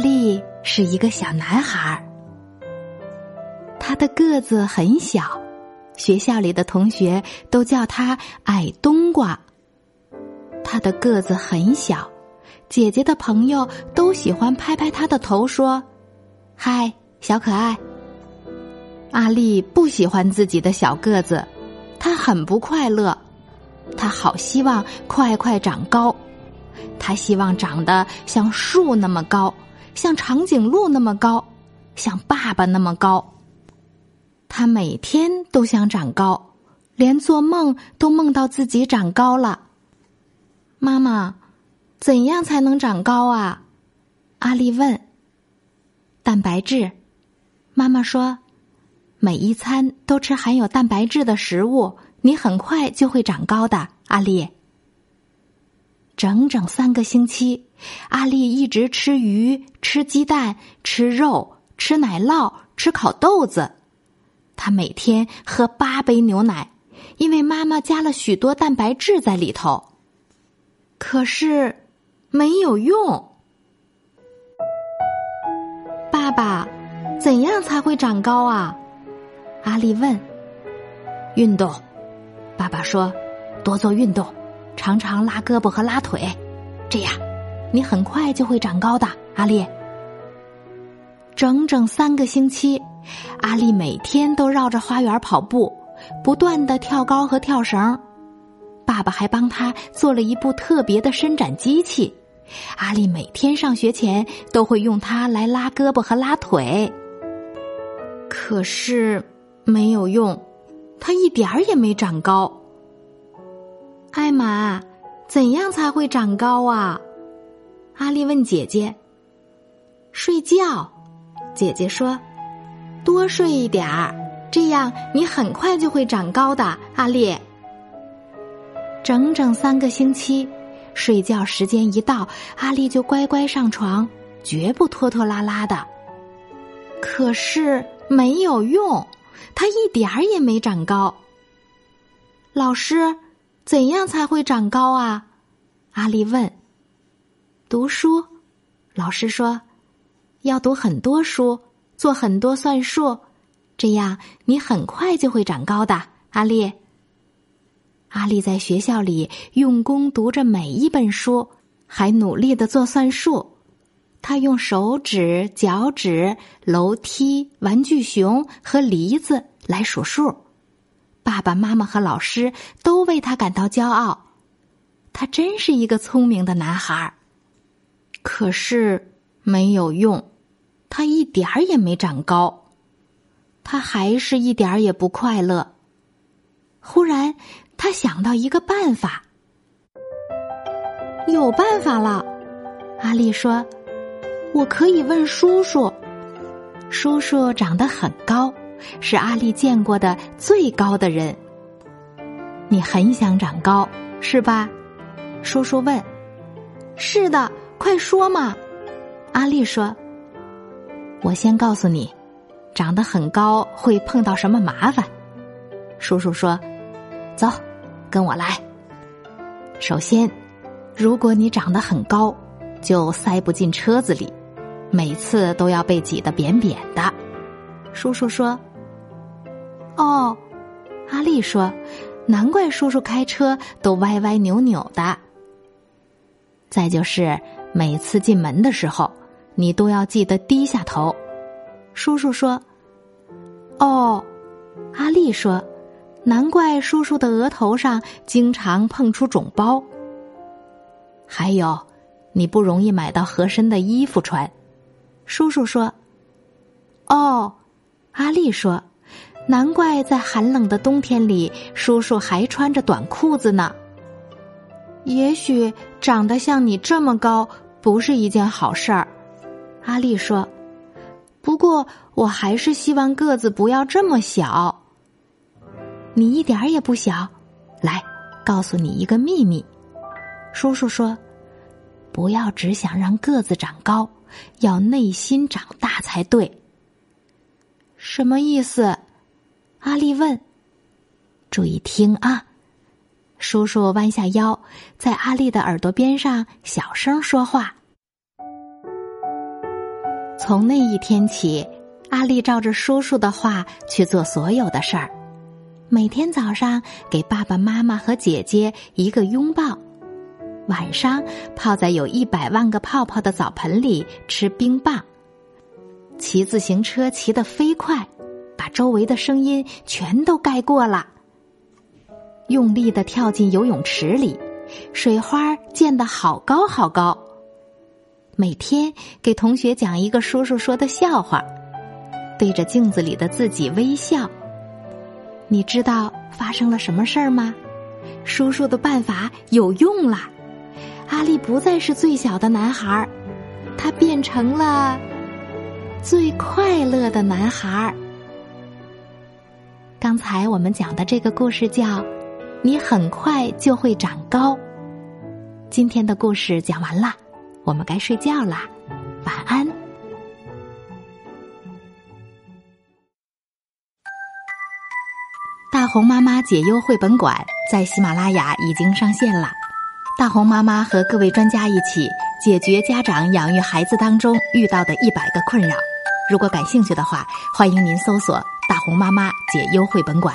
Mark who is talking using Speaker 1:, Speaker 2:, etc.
Speaker 1: 阿丽是一个小男孩，他的个子很小，学校里的同学都叫他矮冬瓜。他的个子很小。姐姐的朋友都喜欢拍拍他的头，说：“嗨，小可爱。”阿丽不喜欢自己的小个子，他很不快乐。他好希望快快长高，他希望长得像树那么高，像长颈鹿那么高，像爸爸那么高。他每天都想长高，连做梦都梦到自己长高了。妈妈。怎样才能长高啊？阿丽问。蛋白质，妈妈说，每一餐都吃含有蛋白质的食物，你很快就会长高的。阿丽，整整三个星期，阿丽一直吃鱼、吃鸡蛋、吃肉、吃奶酪、吃烤豆子。她每天喝八杯牛奶，因为妈妈加了许多蛋白质在里头。可是。没有用，爸爸，怎样才会长高啊？阿丽问。运动，爸爸说，多做运动，常常拉胳膊和拉腿，这样你很快就会长高的。阿丽，整整三个星期，阿丽每天都绕着花园跑步，不断的跳高和跳绳。爸爸还帮他做了一部特别的伸展机器。阿丽每天上学前都会用它来拉胳膊和拉腿，可是没有用，它一点儿也没长高。艾玛，怎样才会长高啊？阿丽问姐姐。睡觉，姐姐说，多睡一点儿，这样你很快就会长高的。阿丽，整整三个星期。睡觉时间一到，阿丽就乖乖上床，绝不拖拖拉拉的。可是没有用，她一点儿也没长高。老师，怎样才会长高啊？阿丽问。读书，老师说，要读很多书，做很多算术，这样你很快就会长高的。阿丽。阿丽在学校里用功读着每一本书，还努力的做算术。他用手指、脚趾、楼梯、玩具熊和梨子来数数。爸爸妈妈和老师都为他感到骄傲。他真是一个聪明的男孩儿。可是没有用，他一点儿也没长高。他还是一点儿也不快乐。忽然。他想到一个办法，有办法了。阿丽说：“我可以问叔叔。”叔叔长得很高，是阿丽见过的最高的人。你很想长高，是吧？叔叔问。是的，快说嘛！阿丽说：“我先告诉你，长得很高会碰到什么麻烦。”叔叔说：“走。”跟我来。首先，如果你长得很高，就塞不进车子里，每次都要被挤得扁扁的。叔叔说：“。”阿丽说：“难怪叔叔开车都歪歪扭扭的。”再就是每次进门的时候，你都要记得低下头。叔叔说：“哦。”阿丽说。难怪叔叔的额头上经常碰出肿包。还有，你不容易买到合身的衣服穿。叔叔说：“哦。”阿丽说：“难怪在寒冷的冬天里，叔叔还穿着短裤子呢。也许长得像你这么高不是一件好事儿。阿丽说：“不过我还是希望个子不要这么小。你一点儿也不小。来，告诉你一个秘密。叔叔说，不要只想让个子长高，要内心长大才对。什么意思？”阿丽问。注意听啊！叔叔弯下腰，在阿丽的耳朵边上小声说话。从那一天起，阿丽照着叔叔的话去做所有的事儿。每天早上给爸爸妈妈和姐姐一个拥抱，晚上泡在有一百万个泡泡的澡盆里吃冰棒，骑自行车骑得飞快，周围的声音全都盖过了。用力的跳进游泳池里，水花溅得好高好高。每天给同学讲一个叔叔说的笑话，对着镜子里的自己微笑。你知道发生了什么事儿吗？叔叔的办法有用了，阿力不再是最小的男孩儿，他变成了最快乐的男孩儿。刚才我们讲的这个故事叫。你很快就会长高。今天的故事讲完了，我们该睡觉啦，晚安。大红妈妈解忧绘本馆在喜马拉雅已经上线了，大红妈妈和各位专家一起解决家长养育孩子当中遇到的一百个困扰。如果感兴趣的话，欢迎您搜索“大红妈妈解忧绘本馆”。